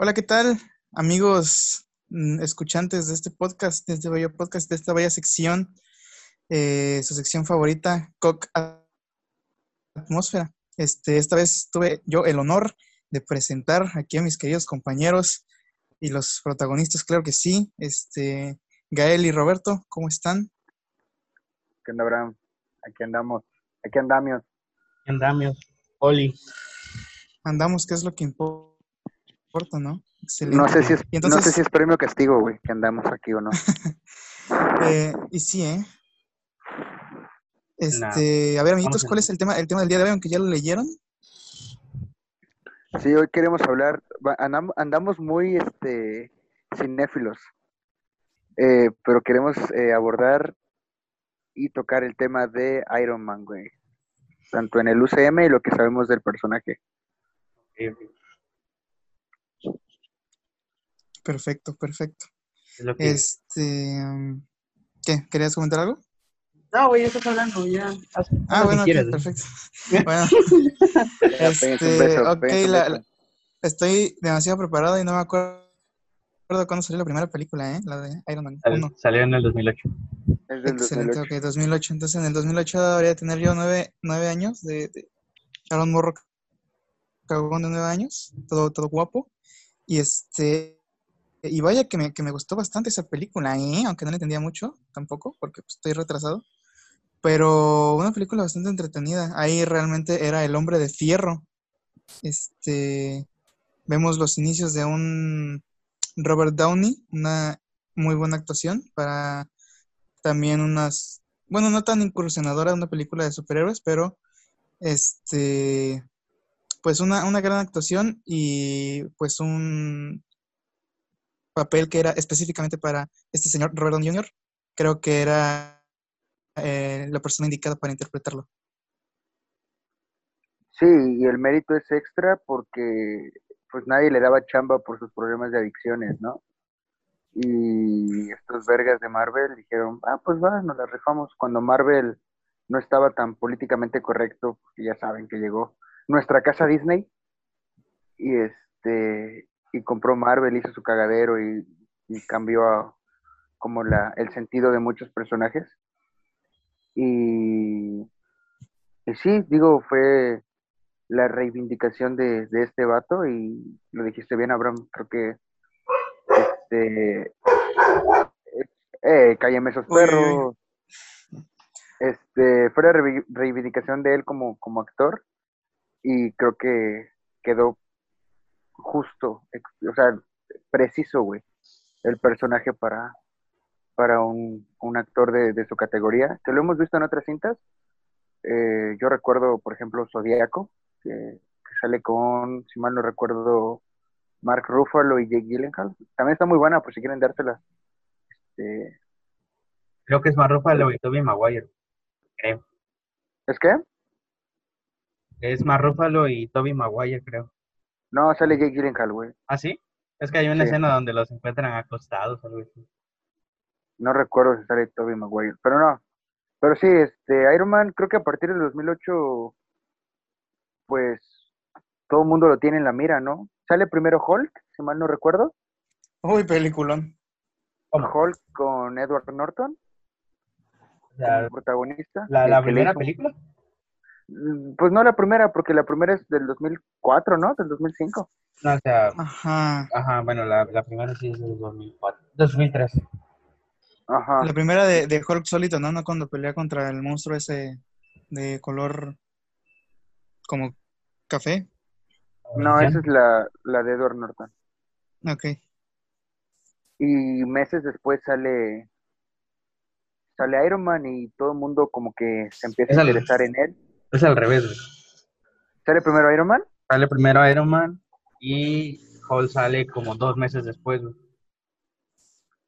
Hola, ¿qué tal, amigos mm, escuchantes de este podcast, de este bello podcast, de esta bella sección, eh, su sección favorita, Coc Atmósfera? Este, esta vez tuve yo el honor de presentar aquí a mis queridos compañeros y los protagonistas, claro que sí. Este, Gael y Roberto, ¿cómo están? ¿Qué onda, Abraham? Aquí andamos. Aquí andamos. Aquí andamos. Oli. Andamos, ¿qué es lo que importa, no? Excelente. No sé si es, entonces- no sé si es premio o castigo, güey, que andamos aquí o no. Eh, y sí, ¿eh? Este, a ver, amiguitos, ¿cuál es el tema, el tema del día de hoy? Aunque ya lo leyeron. Sí, hoy queremos hablar, andamos muy este, cinéfilos, eh, pero queremos eh, abordar y tocar el tema de Iron Man, güey. Tanto en el UCM y lo que sabemos del personaje. Ok, ok. Perfecto, perfecto. Es lo que- Este, ¿qué? ¿Querías comentar algo? No, güey, ya estás hablando, ya. Haz, haz Ah, bueno, que ok, quieras, ¿eh? perfecto. Bueno, Este, beso, ok, la- estoy demasiado preparado y no me acuerdo cuándo salió la primera película, ¿eh? La de Iron Man Sal- 1. Salió en el 2008. Es del Excelente, 2008. ok, 2008. Entonces, en el 2008 debería tener yo nueve, nueve años de, de Aaron Morro cagón de nueve años, todo, todo guapo. Y este, y vaya que me, que me gustó bastante esa película, ¿eh? Aunque no la entendía mucho tampoco, porque pues, estoy retrasado. Pero una película bastante entretenida. Ahí realmente era el hombre de fierro. Este, vemos los inicios de un Robert Downey, una muy buena actuación para también unas, bueno, no tan incursionadora una película de superhéroes, pero este, pues una, una gran actuación y pues un papel que era específicamente para este señor Robert Downey Jr. Creo que era eh, la persona indicada para interpretarlo. Sí, y el mérito es extra porque pues nadie le daba chamba por sus problemas de adicciones, ¿no? Y estos vergas de Marvel dijeron, ah, pues va, nos la rifamos. Cuando Marvel no estaba tan políticamente correcto, ya saben que llegó nuestra casa Disney y este y compró Marvel, hizo su cagadero y, y cambió a- como la, el sentido de muchos personajes. Y, y sí, digo, fue la reivindicación de, de este vato y lo dijiste bien, Abraham, creo que este eh, cállame esos Uy, uy, uy. perros. Este, fue la reivindicación de él como, como actor y creo que quedó justo, o sea, preciso, güey, el personaje para, para un, un actor de, de su categoría, que lo hemos visto en otras cintas. Eh, yo recuerdo, por ejemplo, Zodíaco, que, que sale con, si mal no recuerdo, Mark Ruffalo y Jake Gyllenhaal. También está muy buena, por si quieren dársela. Este, Creo que es más Ruffalo y Tobey Maguire. Creo. ¿Es que? Es más Ruffalo y Tobey Maguire, creo. No, sale Jake Gyllenhaal, güey. ¿Ah, sí? Es que hay una Sí. escena donde los encuentran acostados o algo así. No recuerdo si sale Tobey Maguire, pero no. Pero sí, este, Iron Man, creo que a partir del 2008, pues, todo el mundo lo tiene en la mira, ¿no? Sale primero Hulk, si mal no recuerdo. Uy, peliculón. ¿Cómo? Hulk con Edward Norton como La, protagonista. la, primera hizo- película. Mm, Pues no la primera, porque la primera es del 2004, ¿no? Del 2005. No, o sea, Ajá. ajá, bueno, la, la primera sí es del 2004. 2003. Ajá. La primera de, de Hulk solito, ¿no? No cuando pelea contra el monstruo ese de color como café. No, esa es la, la de Edward Norton. Ok. Y meses después sale sale Iron Man y todo el mundo como que se empieza Es a interesar en él. Es al revés, güey. ¿Sale primero Iron Man? Sale primero Iron Man y Hulk sale como dos meses después, güey.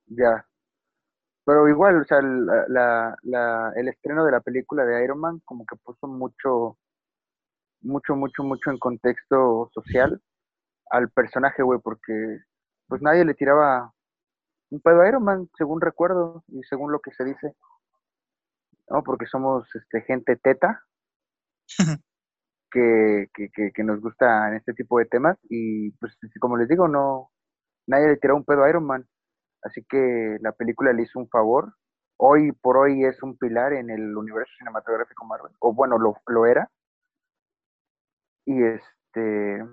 Ya. Pero igual, o sea, la, la- la- el estreno de la película de Iron Man como que puso mucho, mucho, mucho, mucho en contexto social al personaje, güey, porque pues nadie le tiraba un pedo a Iron Man, según recuerdo y según lo que se dice. No, porque somos este, gente teta. que, que, que, nos gusta en este tipo de temas y pues como les digo, no, nadie le tiró un pedo a Iron Man, así que la película le hizo un favor. Hoy por hoy es un pilar en el universo cinematográfico Marvel, o bueno, lo, lo era. Y este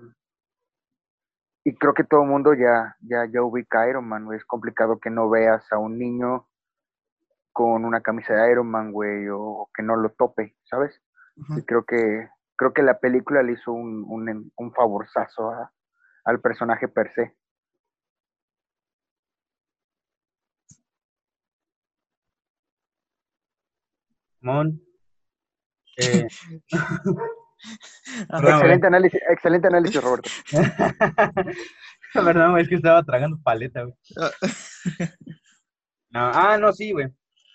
y creo que todo el mundo ya, ya, ya ubica a Iron Man. Es complicado que no veas a un niño con una camisa de Iron Man, güey, o que no lo tope, ¿sabes? Y creo que, creo que la película le hizo un, un, un favorzazo a- al personaje per se. Mon. Eh. Excelente análisis, excelente análisis, Roberto. Perdón, güey, es que estaba tragando paleta, güey. Ah, No, ah, no, sí, güey.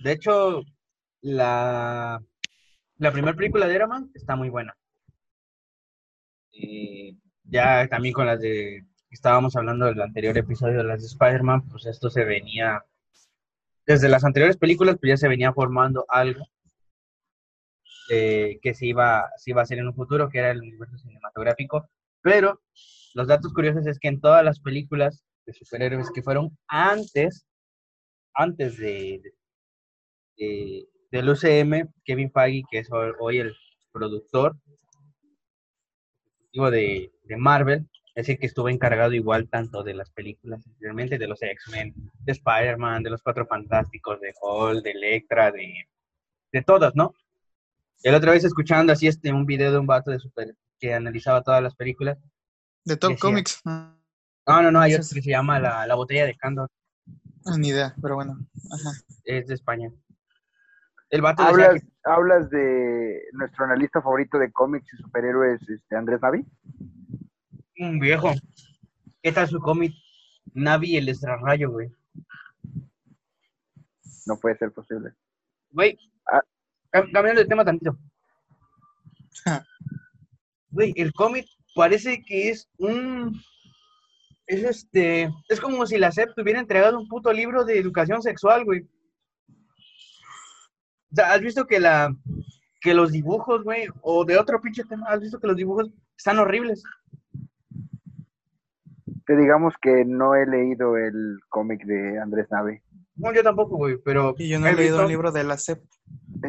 De hecho, la, la primera película de Iron Man está muy buena. Y ya también con las de, estábamos hablando del anterior episodio de las de Spider-Man, pues esto se venía, desde las anteriores películas, pues ya se venía formando algo eh, que se iba, se iba a hacer en un futuro, que era el universo cinematográfico. Pero los datos curiosos es que en todas las películas de superhéroes que fueron antes, antes de, de- del UCM, Kevin Feige, que es ho- hoy el productor ejecutivo de, de Marvel, es el que estuvo encargado igual tanto de las películas anteriormente, de los X-Men, de Spider-Man, de los Cuatro Fantásticos, de Hulk, de Electra, de, de todas, ¿no? El otra vez escuchando así este, un video de un vato de super, que analizaba todas las películas. De Top Decía. Comics. Ah, No, no, no, hay otro que se llama La, la botella de Candor, ni idea, pero bueno. Ajá. es de España. El vato decía ¿Hablas, que- hablas de nuestro analista favorito de cómics y superhéroes, este, Andrés Navi? un viejo. ¿Qué tal su cómic? Navi el extrarrayo, güey. No puede ser posible. Güey, Ah. cam- cambiando de tema tantito. Güey, el cómic parece que es un. Es este. Es como si la SEP te hubiera entregado un puto libro de educación sexual, güey. O sea, ¿has visto que la. que los dibujos, güey, o de otro pinche tema, ¿has visto que los dibujos están horribles? Te digamos que no he leído el cómic de Andrés Navi. No, yo tampoco, güey, pero. Y yo no he leído visto- un libro de la CEP.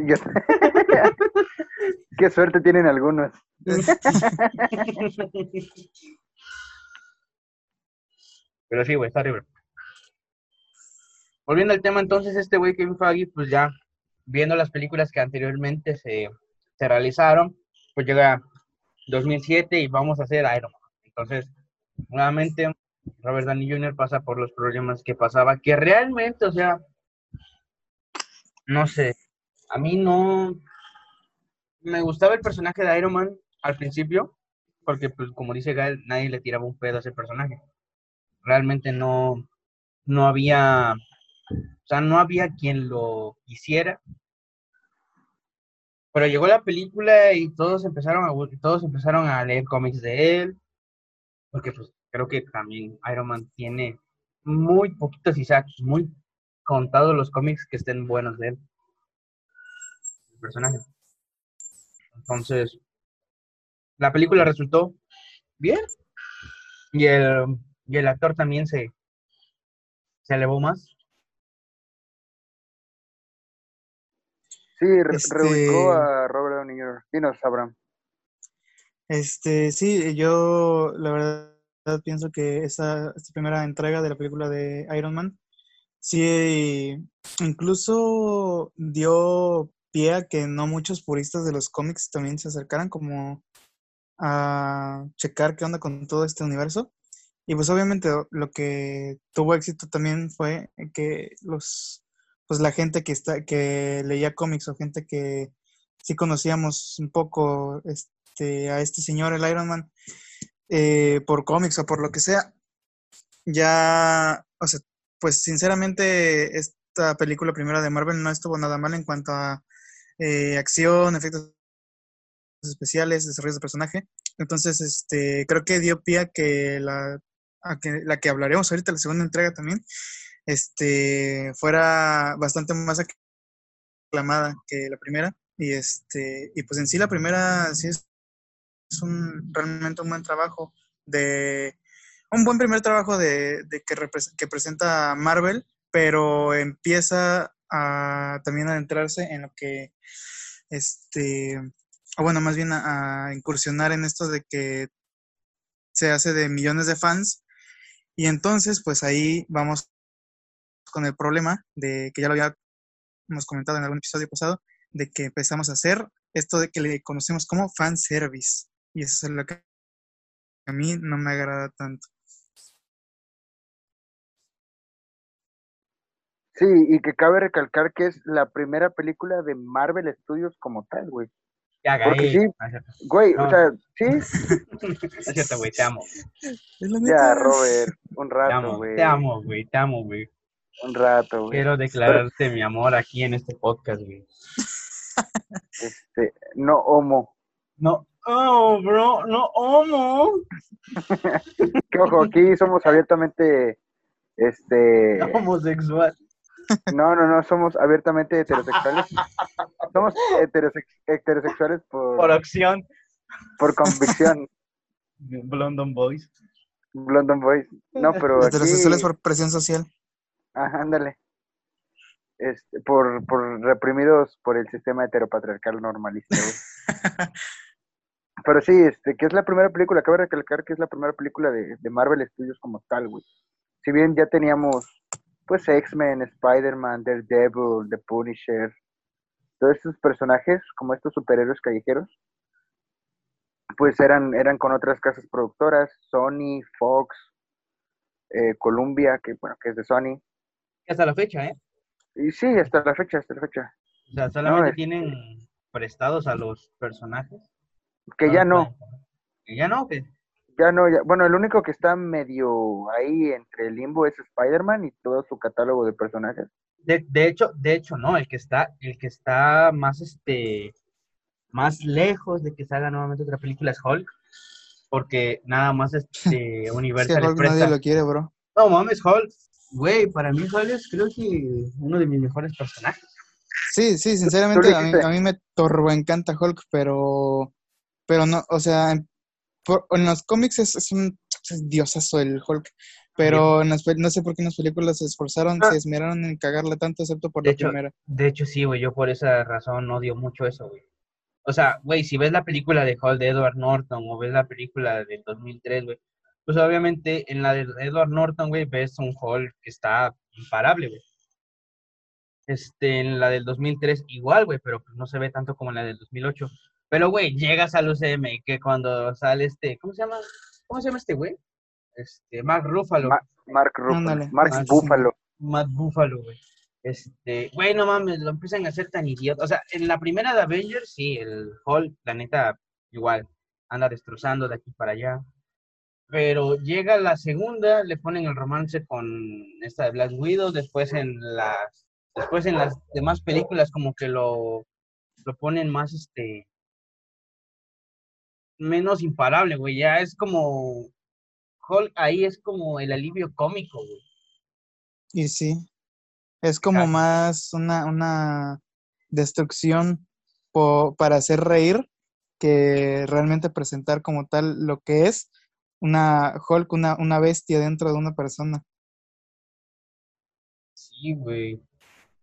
Yo- Qué suerte tienen algunos. Pero sí, güey, está horrible. Volviendo al tema, entonces, este güey Kevin Feige, pues ya viendo las películas que anteriormente se, se realizaron, pues llega 2007 y vamos a hacer Iron Man. Entonces, nuevamente, Robert Downey Jr. pasa por los problemas que pasaba, que realmente, o sea, no sé, a mí no me gustaba el personaje de Iron Man al principio, porque, pues, como dice Gael, nadie le tiraba un pedo a ese personaje. Realmente no, no había, o sea, no había quien lo quisiera. Pero llegó la película y todos empezaron a, todos empezaron a leer cómics de él, porque pues creo que también Iron Man tiene muy poquitos y sea muy contados los cómics que estén buenos de él, el personaje. Entonces, la película resultó bien y el, y el actor también se, se elevó más. Sí, re- Este- reubicó a Robert Downey Jr. Dinos, Abraham. Este, sí, yo la verdad pienso que esta, esta primera entrega de la película de Iron Man, sí, incluso dio pie a que no muchos puristas de los cómics también se acercaran como a checar qué onda con todo este universo. Y pues obviamente lo- lo que tuvo éxito también fue que los, pues la gente que está, que leía cómics o gente que sí conocíamos un poco este, a este señor, el Iron Man, eh, por cómics o por lo que sea, ya, o sea, pues sinceramente esta película primera de Marvel no estuvo nada mal en cuanto a eh, acción, efectos especiales, desarrollos de personaje. Entonces, este, creo que dio pie a que la, a que la que hablaremos ahorita, la segunda entrega también, este, fuera bastante más aclamada que la primera. Y este, y pues en sí la primera sí es un, realmente un buen trabajo de un buen primer trabajo de, de que, que presenta Marvel, pero empieza a también a adentrarse en lo que este o bueno, más bien a, a incursionar en esto de que se hace de millones de fans y entonces pues ahí vamos con el problema de que ya lo habíamos comentado en algún episodio pasado, de que empezamos a hacer esto de que le conocemos como fanservice. Y eso es lo que a mí no me agrada tanto. Sí, y que cabe recalcar que es la primera película de Marvel Studios como tal, güey. Ya, Porque sí. Cierto. Güey, No. o sea, sí, es cierto, güey, te amo. Ya. Robert, un rato, güey. te amo, güey, te amo, güey. Un rato, güey. Quiero declararte mi amor aquí en este podcast, güey. Este, no homo. No, oh, bro, no homo. Que ojo, aquí somos abiertamente, este, Homosexual. no, no, no, somos abiertamente heterosexuales. Somos heterosex- heterosexuales por, Por acción. por convicción. London Boys. London Boys. No, pero aquí, Heterosexuales por presión social. Ajá, ándale. Este, por, por reprimidos por el sistema heteropatriarcal normalista, güey. Pero sí, este, que es la primera película, cabe recalcar que es la primera película de, de Marvel Studios como tal, güey. Si bien ya teníamos, pues, X-Men, Spider-Man, Daredevil, The Punisher, todos estos personajes, como estos superhéroes callejeros, pues eran, eran con otras casas productoras, Sony, Fox, eh, Columbia, que bueno, que es de Sony. Hasta la fecha, ¿eh? Y sí, hasta la fecha, hasta la fecha. O sea, solamente es- tienen prestados a los personajes. Que ya no, pueden- Que ya no, que ya no, ya, bueno, el único que está medio ahí entre el limbo es Spider-Man y todo su catálogo de personajes. De, de hecho, de hecho, no, el que está, el que está más este más lejos de que salga nuevamente otra película es Hulk, porque nada más este Universal Hulk les nadie presta- lo quiere, bro. No mames, Hulk. Güey, para mí Hulk es creo que uno de mis mejores personajes. Sí, sí, sinceramente a mí, a mí me turbo encanta Hulk, pero, pero no, o sea, en, por- en los cómics es, es un es diosazo el Hulk, pero en las no sé por qué en las películas se esforzaron, Ah. se esmeraron en cagarla tanto, excepto por De la hecho, primera. De hecho, sí, güey, yo por esa razón odio mucho eso, güey. O sea, güey, si ves la película de Hulk de Edward Norton o ves la película del 2003, güey, pues obviamente en la de Edward Norton, güey, ves un Hulk que está imparable, güey. Este, en la del 2003 igual, güey, pero pues no se ve tanto como en la del 2008. Pero, güey, llegas al UCM y que cuando sale este, ¿cómo se llama? ¿Cómo se llama este güey? Este, Mark Ruffalo. Ma- Mark Ruffalo, Mark ah, Buffalo. Matt Buffalo, güey. Este, güey, no mames, lo empiezan a hacer tan idiota. O sea, en la primera de Avengers, sí, el Hulk, la neta, igual, anda destrozando de aquí para allá. Pero llega la segunda, le ponen el romance con esta de Black Widow, después en las, después en las demás películas como que lo, lo ponen más, este, menos imparable, güey. Ya es como, Hulk ahí es como el alivio cómico, güey. Y sí, es como Casi. más una, una destrucción para hacer reír que realmente presentar como tal lo que es una Hulk, una, una bestia dentro de una persona. Sí, güey.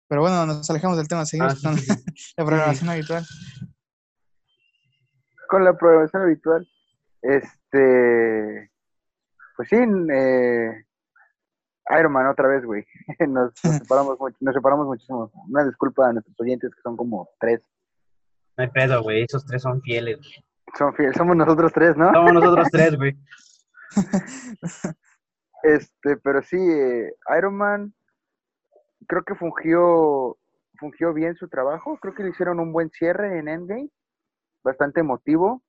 Pero bueno, nos alejamos del tema, seguimos Ah, sí, con sí, sí. la programación habitual. Con la programación habitual. Este, pues sí, eh, Iron Man otra vez, güey. Nos, nos separamos mucho, nos separamos muchísimo. Una disculpa a nuestros oyentes que son como tres. No hay pedo, güey. Esos tres son fieles. güey. Son fieles, somos nosotros tres, ¿no? Somos nosotros tres, güey. Este, pero sí, eh, Iron Man creo que fungió, fungió bien su trabajo. Creo que le hicieron un buen cierre en Endgame, bastante emotivo.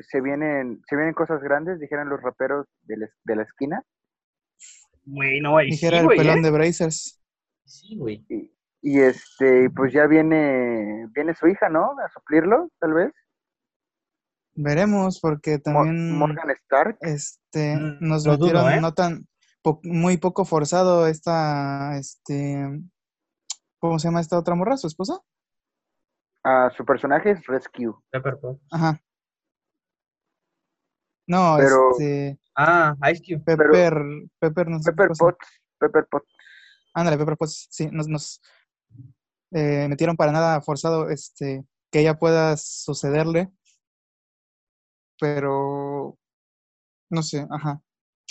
Se vienen, se vienen cosas grandes, dijeran los raperos de la, de la esquina. Güey, no, güey. Sí, Dijera el pelón ¿eh? de Brazers. Sí, güey. Y, y este, pues ya viene, viene su hija, ¿no? A suplirlo, tal vez. Veremos, porque también Morgan Stark. este, Mm, nos lo dudo, metieron ¿eh? no tan po- muy poco forzado esta, este, ¿cómo se llama esta otra morra? ¿Su esposa? a su personaje es Rescue. Pepper Potts. Ajá. No, Pero- este. Ah, Ice Cube. Pepper. Pepper, no sé Pepper. Potts, Pepper Potts. Ándale, Pepper Potts, sí, nos, nos eh, metieron para nada forzado este, que ella pueda sucederle, pero no sé, ajá.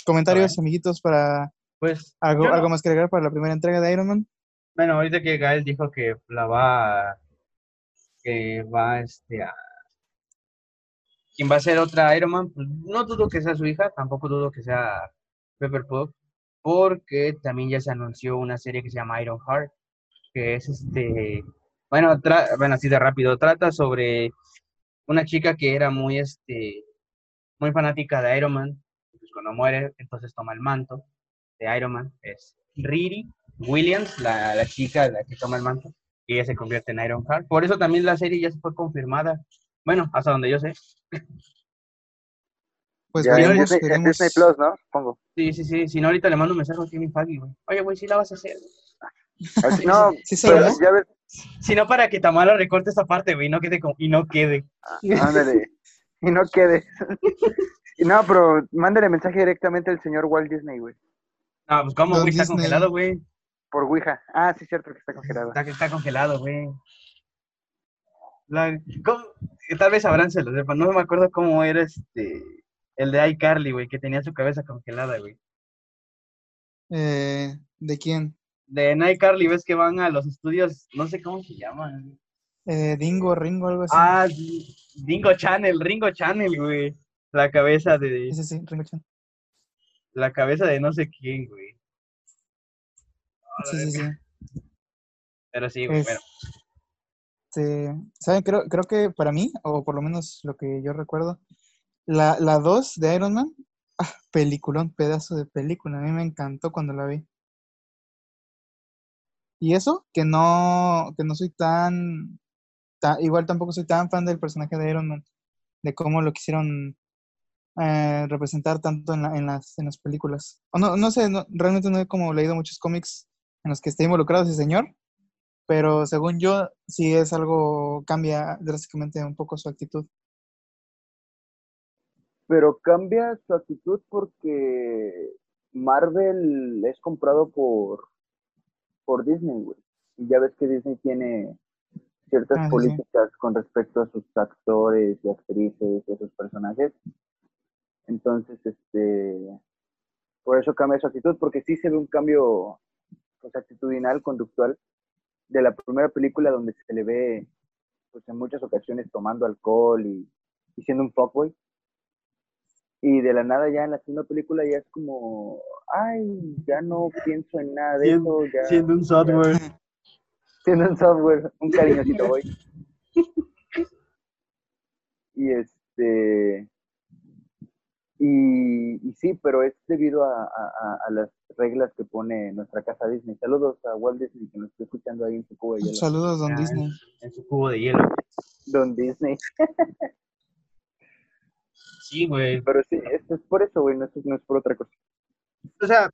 Comentarios, amiguitos, para Pues, algo, no- algo más que agregar para la primera entrega de Iron Man. Bueno, ahorita que Gael dijo que la va a- que va este a quien va a ser otra Iron Man, pues no dudo que sea su hija, tampoco dudo que sea Pepper Potts, porque también ya se anunció una serie que se llama Iron Heart, que es este, bueno, tra- bueno, así de rápido, trata sobre una chica que era muy este muy fanática de Iron Man, pues cuando muere, entonces toma el manto de Iron Man, es Riri Williams, la, la chica la que toma el manto, y ella se convierte en Iron Heart. Por eso también la serie ya se fue confirmada. Bueno, hasta donde yo sé. Pues Ya, en veremos, Disney, en veremos. Disney Plus, ¿no? Sí, sí, sí. Si no, ahorita le mando un mensaje a Kevin Feige, güey. Oye, güey, sí la vas a hacer. Así- No, ¿Sí se pero ya ves, Si no, para que Tamara recorte esta parte, güey, y no quede como, y no quede. ándale. Y no quede. Y no, pero mándale mensaje directamente al señor Walt Disney, güey. No, pues cómo, Don güey, está Disney. congelado, güey. Por Ouija. Ah, sí, cierto que está congelado. Está, está congelado, güey. Tal vez sabrán, se lo sepan. No me acuerdo cómo era este. El de iCarly, güey, que tenía su cabeza congelada, güey. Eh, ¿De quién? De iCarly, ves que van a los estudios, no sé cómo se llaman. Eh, Dingo, Ringo, algo así. Ah, Dingo Channel, Ringo Channel, güey. La cabeza de. Sí, sí, Ringo Chan. La cabeza de no sé quién, güey. Sí, sí, sí. Pero sí, güey, Es- bueno. Este, ¿saben? Creo, creo que para mí, o por lo menos lo que yo recuerdo, la, la 2 de Iron Man, ah, peliculón, pedazo de película. A mí me encantó cuando la vi. Y eso, que no, que no soy tan, ta- igual tampoco soy tan fan del personaje de Iron Man, de cómo lo quisieron eh, representar tanto en, la- en las, en las películas. No, no sé, realmente no he como leído muchos cómics en los que esté involucrado ese señor, pero según yo, sí es algo, cambia drásticamente un poco su actitud. Pero cambia su actitud porque Marvel es comprado por, por Disney, güey. Y ya ves que Disney tiene ciertas Ah, sí. políticas con respecto a sus actores y actrices y a sus personajes. Entonces, este, por eso cambia su actitud, porque sí se ve un cambio pues, actitudinal, conductual, de la primera película donde se le ve, pues en muchas ocasiones tomando alcohol y, y siendo un fuckboy. Y de la nada ya en la segunda película ya es como, ay, ya no pienso en nada de Siendo- eso, ya Siendo un software. siendo un software, un cariñosito voy. Y este, y, y sí, pero es debido a, a- a- a las reglas que pone nuestra casa Disney. Saludos a Walt Disney que nos está escuchando ahí en su cubo de hielo. Saludos, don Ah, Disney. En su cubo de hielo. Don Disney. Sí, güey. Pero sí, esto es por eso, güey, no es, no es por otra cosa. O sea,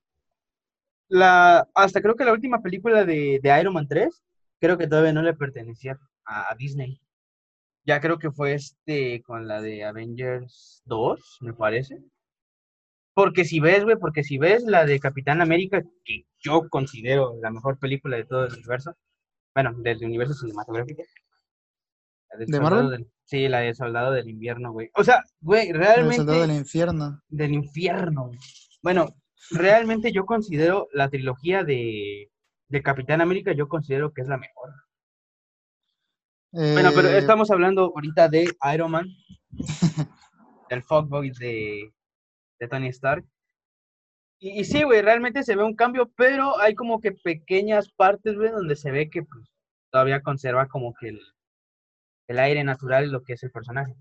la, hasta creo que la última película de, de Iron Man 3, creo que todavía no le pertenecía a, a Disney. Ya creo que fue este con la de Avengers 2, me parece. Porque si ves, güey, porque si ves la de Capitán América, que yo considero la mejor película de todo el universo, bueno, del universo cinematográfico. ¿De Soldado Marvel? del- sí, la de Soldado del Invierno, güey. O sea, güey, El realmente soldado del infierno. del infierno. Bueno, realmente yo considero la trilogía de, de Capitán América, yo considero que es la mejor. Bueno, pero Eh, estamos hablando ahorita de Iron Man, del fuckboy de, de Tony Stark. Y, y sí, güey, realmente se ve un cambio, pero hay como que pequeñas partes, güey, donde se ve que pues, todavía conserva como que el, el aire natural lo que es el personaje.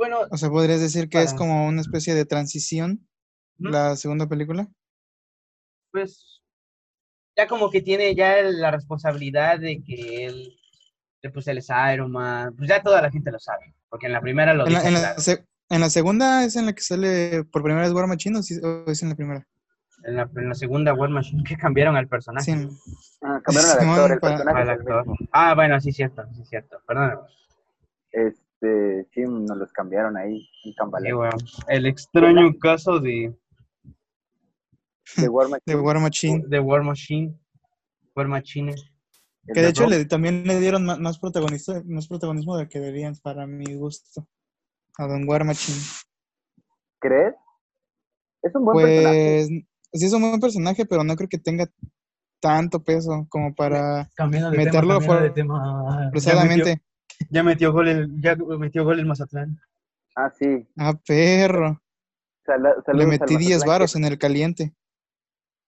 Bueno, O sea, podrías decir que es para- como una especie de transición, Ujú. la segunda película. pues ya como que tiene ya la responsabilidad de que él, pues él es Iron Man, pues ya toda la gente lo sabe, porque en la primera lo En la, en la se- en la segunda es en la que sale por primera vez War Machine o, sí- o es en la primera. En la, en la segunda War Machine que cambiaron al personaje. Sí, Ah, cambiaron al actor, el para- personaje al es actor. Ah, bueno, sí, cierto, sí, cierto. Perdón. este, sí, nos los cambiaron ahí en Sí, weón. El extraño caso de, De War De Machine, War Machine. de War Machine. War Machine. Que de hecho le, también le dieron ma- más, protagonista, más protagonismo del que debían, para mi gusto. A Don War Machine. ¿crees? Es un buen personaje. Pues sí es un buen personaje, pero no creo que tenga tanto peso como para de Meterlo de tema. Ya metió, forzadamente. ya metió gol el, ya metió gol el Mazatlán. Ah, sí. Ah, perro. Le metí 10 Mazatlán, varos que- en el caliente.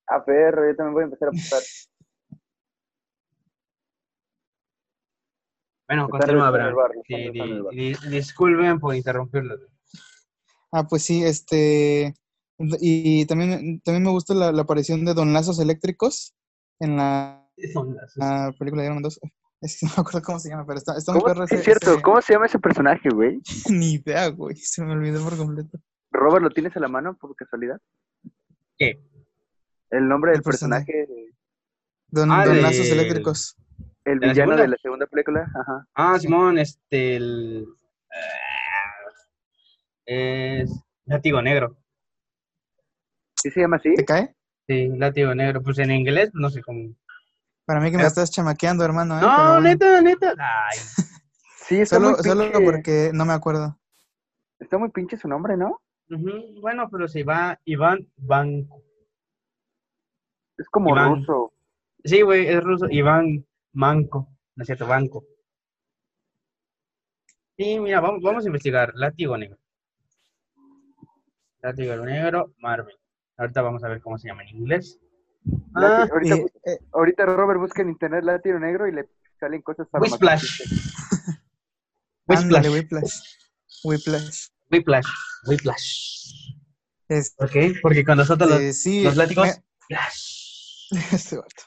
Ah, perro, yo también voy a empezar a apostar. Bueno, continúa, Abraham. Sí, di- disculpen por interrumpirlo. Ah, pues sí, este. Y también, también me gusta la, la aparición de Don Lazos Eléctricos en la, Son la película de Iron Man 2. Es que no me acuerdo cómo se llama, pero está, está muy perro ese- es cierto. ese- ¿Cómo se llama ese personaje, güey? Ni idea, güey. Se me olvidó por completo. Robert, ¿lo tienes a la mano por casualidad? ¿Qué? El nombre del El personaje. personaje, Don, Ah, Don Lazos Eléctricos. el ¿De la villano de la segunda película. Ajá. Ah, Simón, este, el... ah, Es látigo negro. ¿Sí se llama así? ¿Te cae? Sí, látigo negro. Pues en inglés, no sé cómo. Para mí que me Eh. estás chamaqueando, hermano. ¿eh? Pero No, bueno. neta, neta. Ay, Sí, está Solo, muy solo porque no me acuerdo. Está muy pinche su nombre, ¿no? Bueno, pero se va Iván Banco. Es como Iván. ruso. Sí, güey, es ruso. Iván Manco. No es cierto, Banco. Sí, mira, vamos, vamos a investigar. Látigo negro. Látigo negro, Marvel. Ahorita vamos a ver cómo se llama en inglés. Ah, ahorita, Y, eh, ahorita Robert busca en internet Latino Negro y le salen cosas Whiplash. farmacológicas. ándale, Whiplash. Whiplash. Whiplash. Whiplash. Whiplash. Este, ¿Por qué? Porque cuando nosotros los, sí, los látigos. me-. Este vato.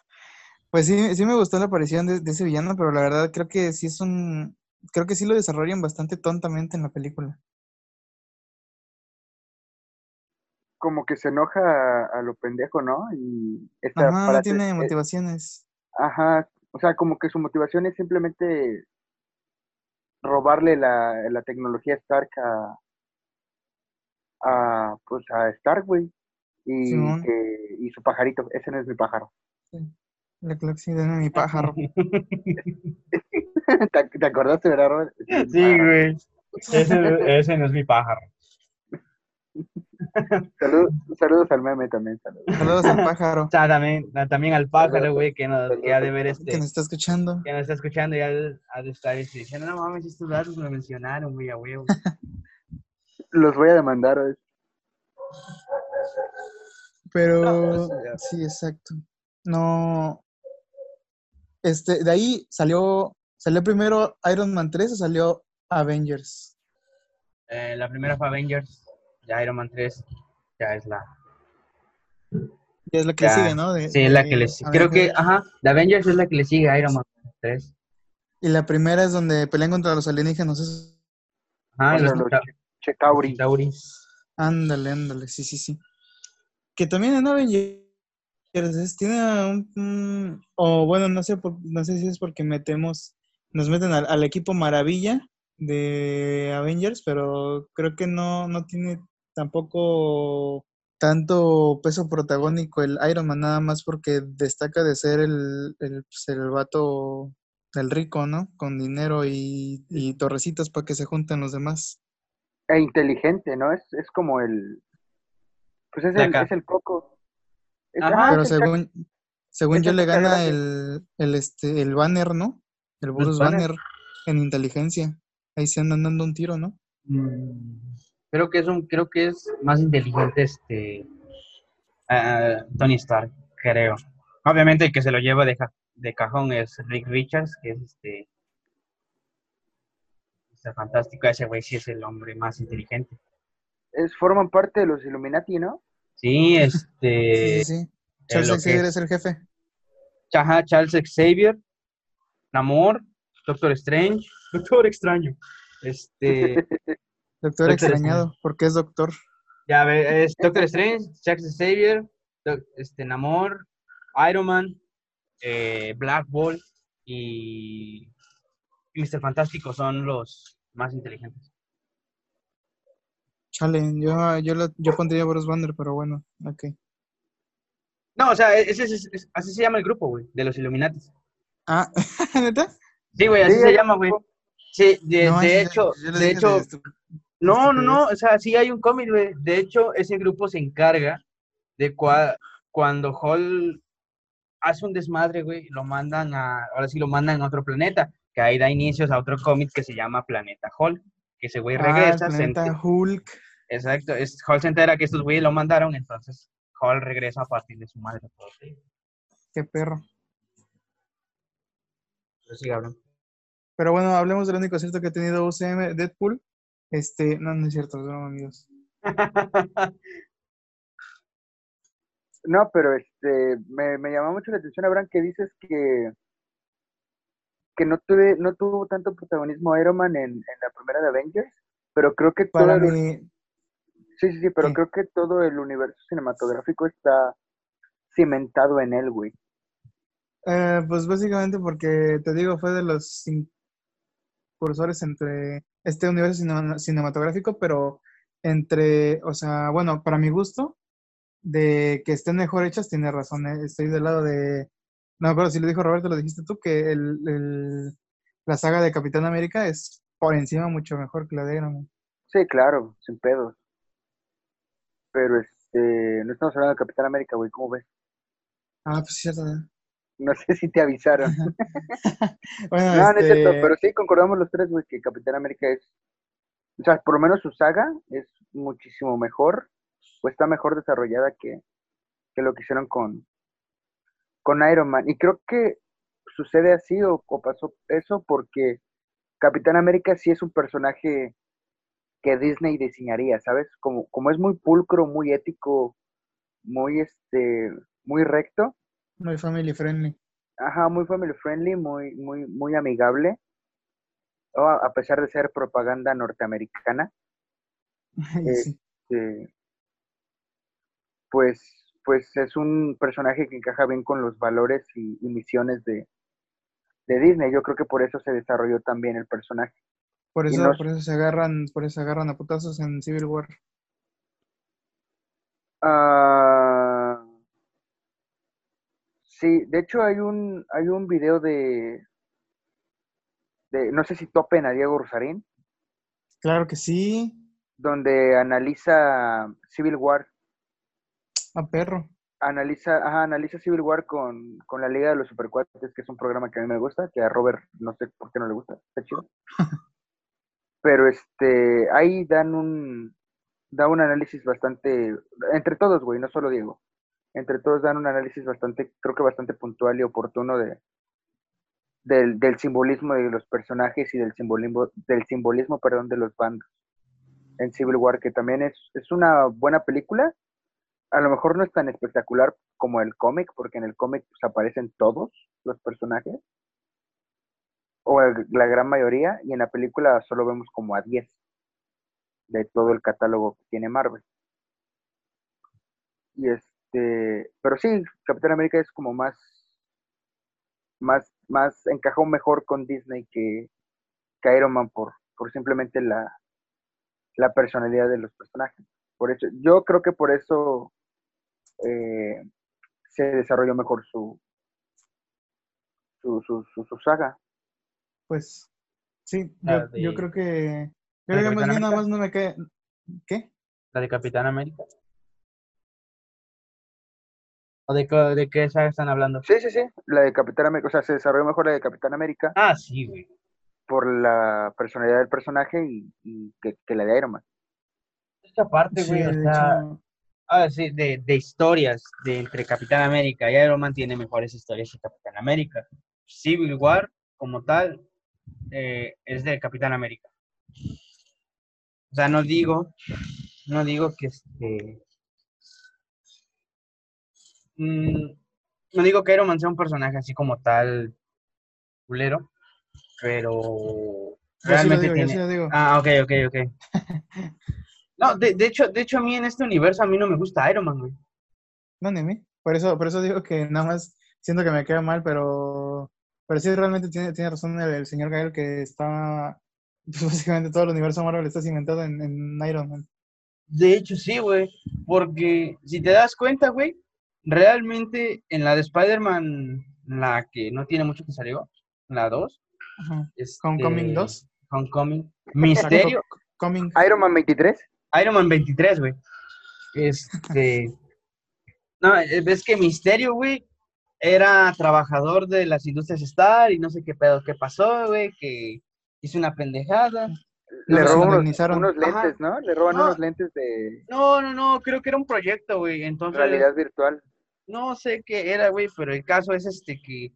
Pues sí, sí me gustó la aparición de, de ese villano, pero la verdad creo que sí es un... Creo que sí lo desarrollan bastante tontamente en la película. Como que se enoja a, a lo pendejo, ¿no? Y esta Ajá, no frase- tiene eh, motivaciones. Ajá, o sea, como que su motivación es simplemente robarle la, la tecnología Stark a, a pues a Stark, güey. Y, y su pajarito, ese no es mi pájaro. La Cloxy de mi pájaro. ¿Te, te acordaste, verdad, Robert? Es Sí, güey. Ese, ese no es mi pájaro. Saludos, saludos al meme también, saludos. Saludos al pájaro O sea, también, también al pájaro, güey, que nos que ha de ver que este, nos está escuchando. que nos está escuchando y ha de, ha de estar este, diciendo, no mames, estos datos me mencionaron, güey, a huevo. Los voy a demandar. güey. Pero sí, exacto. No. Este, de ahí salió. ¿Salió primero Iron Man 3 o salió Avengers? Eh, la primera fue Avengers, ya Iron Man 3, ya es la... Que es la que Ya, sigue, ¿no? De- Sí, es la que le sigue. Creo que, Avengers. ajá, la Avengers es la que le sigue a Iron Man 3. Y la primera es donde pelean contra los alienígenas. es- Ajá, los los Chetauri. Ándale, ándale, sí, sí, sí. Que también en Avengers es- tiene un, un- o bueno, no sé, por- no sé si es porque metemos, nos meten al, al equipo Maravilla de Avengers, pero creo que no, no tiene tampoco tanto peso protagónico el Iron Man, nada más porque destaca de ser el, el, pues, el vato del rico, ¿no? Con dinero y, y torrecitas para que se junten los demás. E inteligente, ¿no? Es, es como el. Pues es el, es el coco. Es- Ajá, ajá, Pero según, según yo le gana el, el, este, el banner, ¿no? El Bruce Banner. Banner en inteligencia. Ahí se andan dando un tiro, ¿no? Mm, Creo que es un, creo que es más inteligente este Tony Stark, creo. Obviamente el que se lo lleva de, ja- de cajón es Rick Richards, que es este Mr. fantástico, ese güey sí es el hombre más inteligente. es, forman parte de los Illuminati, ¿no? Sí, este sí, sí. Charles Xavier es- es el jefe. Ajá, Charles Xavier, Namor, Doctor Strange, Doctor Extraño. Este, Doctor Doctor extrañado, porque es doctor. ya ve, es Doctor Strange, Charles Xavier, Doc- este, Namor, Iron Man, eh, Black Bolt y Mr. Fantástico son los, más inteligentes. Chale, yo, yo, lo- yo pondría Bruce Banner, pero bueno, ok. No, o sea, ese, ese- ese- así se llama el grupo, güey, de los Illuminatis. Ah, ¿neta? Sí, güey, así Sí, se llama, güey. Sí, de, No, de ese- hecho, de hecho, no, no, no, estupidez. o sea, sí hay un cómic, güey. De hecho, ese grupo se encarga de cua- cuando Hall hace un desmadre, güey, lo mandan a, ahora sí lo mandan a otro planeta, que ahí da inicios a otro cómic que se llama Planeta Hall, que ese güey Ah, regresa, se planeta Hulk. exacto, es, Hall se entera que estos güeyes lo mandaron, entonces Hall regresa a partir de su madre. Qué perro. Pero hablando. Pero bueno, hablemos del único cierto que ha tenido UCM, Deadpool. Este, no, no es cierto, no, amigos. No, pero este, me, me llamó mucho la atención, Abraham, que dices que, que no, tuve, no tuvo tanto protagonismo Iron Man en, en la primera de Avengers, pero creo que todo el, mí, sí, sí, sí, pero creo que todo el universo cinematográfico está cimentado en él, güey. eh, pues básicamente porque, te digo, fue de los cursores entre este universo cinema- cinematográfico, pero entre, o sea, bueno, para mi gusto, de que estén mejor hechas, tiene razón. eh, Estoy del lado de, no me acuerdo si lo dijo Roberto, lo dijiste tú, que el, el- la saga de Capitán América es por encima mucho mejor que la de Iron Man. Sí, claro, sin pedos. Pero este, no estamos hablando de Capitán América, güey, ¿cómo ves? Ah, pues cierto. ¿eh? No sé si te avisaron. Bueno, No, no es cierto, este, pero sí concordamos los tres, güey, que Capitán América es, o sea, por lo menos su saga es muchísimo mejor, o está mejor desarrollada que, que lo que hicieron con, con Iron Man. Y creo que sucede así o, o pasó eso porque Capitán América sí es un personaje que Disney diseñaría, ¿sabes? Como, como es muy pulcro, muy ético, muy este, muy recto, muy family friendly. Ajá, muy family friendly, muy, muy, muy amigable. o a pesar de ser propaganda norteamericana, sí. eh, pues, pues es un personaje que encaja bien con los valores y, y misiones de, de Disney. Yo creo que por eso se desarrolló también el personaje. Por eso, no- por eso se agarran, por eso se agarran a putazos en Civil War. Ah, sí, de hecho hay un, hay un video de, de, no sé si topen a Diego Rosarín, Claro que sí. donde analiza Civil War A perro. analiza, ajá, analiza Civil War con, con la Liga de los Supercuates, que es un programa que a mí me gusta, que a Robert no sé por qué no le gusta, está chido. Pero este, ahí dan un, da un análisis bastante, entre todos, güey, no solo Diego, entre todos dan un análisis bastante, creo que bastante puntual y oportuno de, del, del simbolismo de los personajes y del simbolismo, del simbolismo, perdón, de los bandos en Civil War, que también es, es una buena película, a lo mejor no es tan espectacular como el cómic, porque en el cómic pues, aparecen todos los personajes, o la gran mayoría, y en la película solo vemos como a 10 de todo el catálogo que tiene Marvel. Y este, pero sí, Capitán América es como más, más, más, encajó mejor con Disney que, que Iron Man por, por simplemente la, la personalidad de los personajes. Por eso, yo creo que por eso eh, se desarrolló mejor su, su, su, su, su saga. Pues sí, yo, creo que. Yo ¿la de creo que más Capitán bien nada más no me cae. ¿Qué? ¿La de Capitán América? ¿O de, qué- de qué saga están hablando? Sí, sí, sí, la de Capitán América, o sea, se desarrolló mejor la de Capitán América Ah, sí, güey. por la personalidad del personaje y, y que, que la de Iron Man. Esta parte, Sí, güey, de sea, hecho, ah, sí, de, de historias de entre Capitán América y Iron Man tiene mejores historias que Capitán América. Civil War, como tal, eh, es de Capitán América. O sea, no digo, no digo que este. Mm, no digo que Iron Man sea un personaje así como tal culero, pero realmente digo, tiene. Ah, ok, ok, ok. No, de, de hecho, de hecho a mí en este universo a mí no me gusta Iron Man, güey. No, ni a mí. Por eso, por eso digo que nada más siento que me queda mal, pero, pero sí realmente tiene, tiene razón el, el señor Gael que está Pues básicamente todo el universo Marvel está cimentado en, en Iron Man. De hecho, sí, güey. Porque si te das cuenta, güey, realmente en la de Spider-Man, la que no tiene mucho que salió, la 2. Ajá. este, Homecoming 2. Homecoming. Misterio. Coming. Iron Man 23. Iron Man 23, güey. Este. No, eh, ves que Misterio, güey, era trabajador de las industrias Star y no sé qué pedo, qué pasó, güey, que hizo una pendejada. Le No, roban unos, lentes, ¿no? Le roban No. unos lentes de No, no, no, creo que era un proyecto, güey. Entonces, realidad virtual. No sé qué era, güey, pero el caso es este que,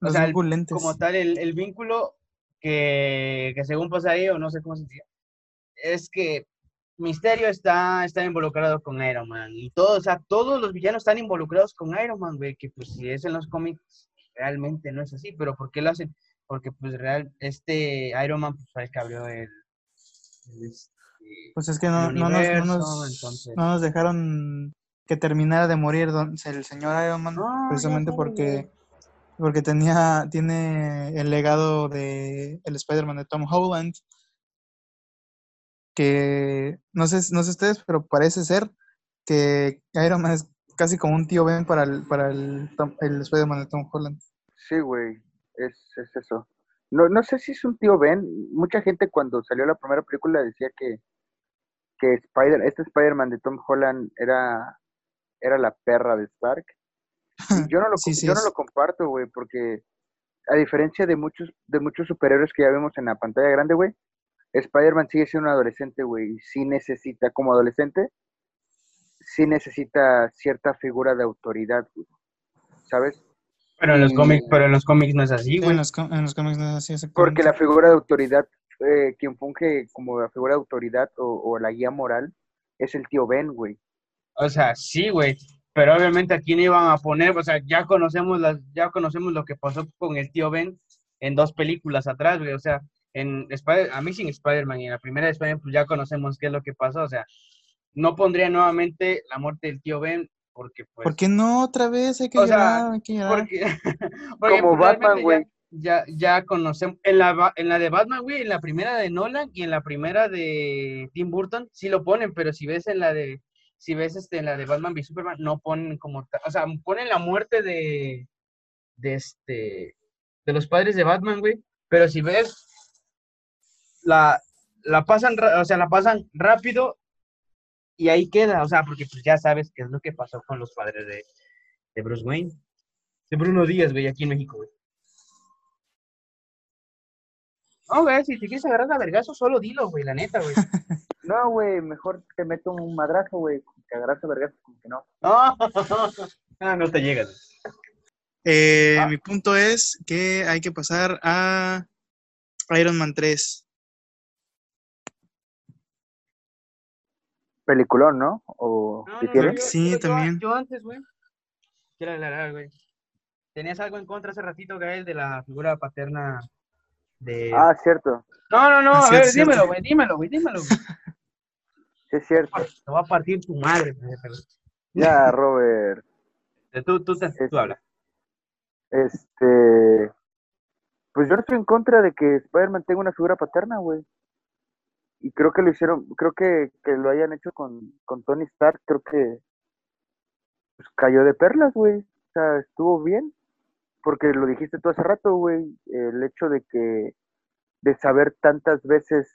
o sea, el- como tal, el, el vínculo que, que según pasa ahí, o no sé cómo se dice, es que Misterio está, está involucrado con Iron Man. Y todos, o sea, todos los villanos están involucrados con Iron Man, güey, que pues si es en los cómics, realmente no es así, pero ¿por qué lo hacen? Porque pues real, este Iron Man pues fue el que abrió el, el, este, Pues es que no, no, nos, no, universo, nos, entonces- no nos dejaron que terminara de morir don- el señor Iron Man, ya precisamente porque, porque tenía, tiene el legado de el Spider-Man de Tom Holland, que no sé, no sé ustedes, pero parece ser que Iron Man es casi como un tío Ben para el, para el, el Spider-Man de Tom Holland. Sí, güey, es, es eso. No, no sé si es un tío Ben. Mucha gente cuando salió la primera película decía que, que Spider, este Spider-Man de Tom Holland era, era la perra de Stark. Y yo no lo, Sí, sí yo no es. lo comparto, güey, porque a diferencia de muchos, de muchos superhéroes que ya vemos en la pantalla grande, güey, Spider-Man sigue siendo un adolescente, güey, y sí necesita, como adolescente, sí necesita cierta figura de autoridad, güey, ¿sabes? Pero en los cómics, pero en los cómics no es así, Sí, güey. en, los, com- en los cómics no es así. Porque la figura de autoridad, eh, quien funge como la figura de autoridad o, o la guía moral, es el tío Ben, güey. O sea, sí, güey. Pero obviamente aquí no iban a poner, o sea, ya conocemos las, ya conocemos lo que pasó con el tío Ben en dos películas atrás, güey. O sea, en Spider Amazing Spider-Man y en la primera de Spider-Man, pues ya conocemos qué es lo que pasó. O sea, no pondría nuevamente la muerte del tío Ben, porque pues. ¿Por qué no otra vez? Hay que O sea, llorar, hay que llorar. Porque, porque, Como pues, Batman, güey. Ya, ya, ya conocemos. En la, en la de Batman, güey, en la primera de Nolan y en la primera de Tim Burton, sí lo ponen, pero si ves en la de. Si ves este, la de Batman v Superman, no ponen como. O sea, ponen la muerte de. De este. De los padres de Batman, güey. Pero si ves. La, la pasan, o sea, la pasan rápido y ahí queda, o sea, porque pues ya sabes qué es lo que pasó con los padres de, de Bruce Wayne. De Bruno Díaz, güey, aquí en México, güey. No, güey, si te quieres agarrar a vergazo, solo dilo, güey, la neta, güey. No, güey, mejor te meto un madrazo, güey, que agarraste vergas, como que no. No, ah, no te llegas. Eh, Ah. Mi punto es que hay que pasar a Iron Man 3. Peliculón, ¿no? O No, si no, quieres. no, yo- Sí, yo- yo- también. Yo, antes, güey. Quiero aclarar, güey. Tenías algo en contra hace ratito, Gael, de la figura paterna de. Ah, cierto. no, no, no, Ah, a cierto, ver, dímelo, güey, dímelo, güey, dímelo, güey. Sí, es cierto. Te va a partir tu madre, Ya, Robert. Tú, tú, te- tú habla. Este. Pues yo no estoy en contra de que Spider-Man tenga una figura paterna, güey. Y creo que lo hicieron, creo que, que lo hayan hecho con, con Tony Stark, creo que pues, cayó de perlas, güey. O sea, estuvo bien. Porque lo dijiste tú hace rato, güey. El hecho de que, de saber tantas veces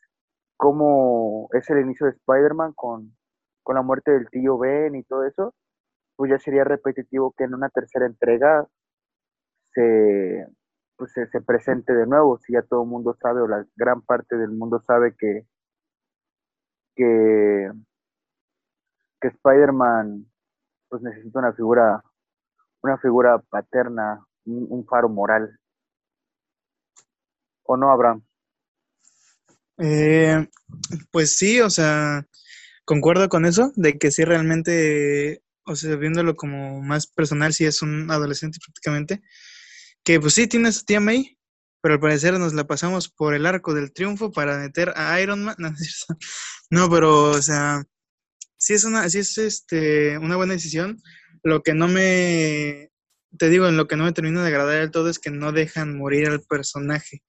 cómo es el inicio de Spider-Man con, con la muerte del tío Ben y todo eso, pues ya sería repetitivo que en una tercera entrega se, pues se, se presente de nuevo, si ya todo el mundo sabe o la gran parte del mundo sabe que, que, que Spider-Man pues necesita una figura, una figura paterna, un, faro moral. ¿O no, Abraham? Eh, pues sí, o sea, concuerdo con eso, de que sí realmente, o sea, viéndolo como más personal, sí es un adolescente prácticamente, que pues sí tiene su tía May, pero al parecer nos la pasamos por el arco del triunfo para meter a Iron Man. No. No, pero, o sea, sí es una, sí es este, una buena decisión. Lo que no me, te digo, en lo que no me termina de agradar del todo es que no dejan morir al personaje.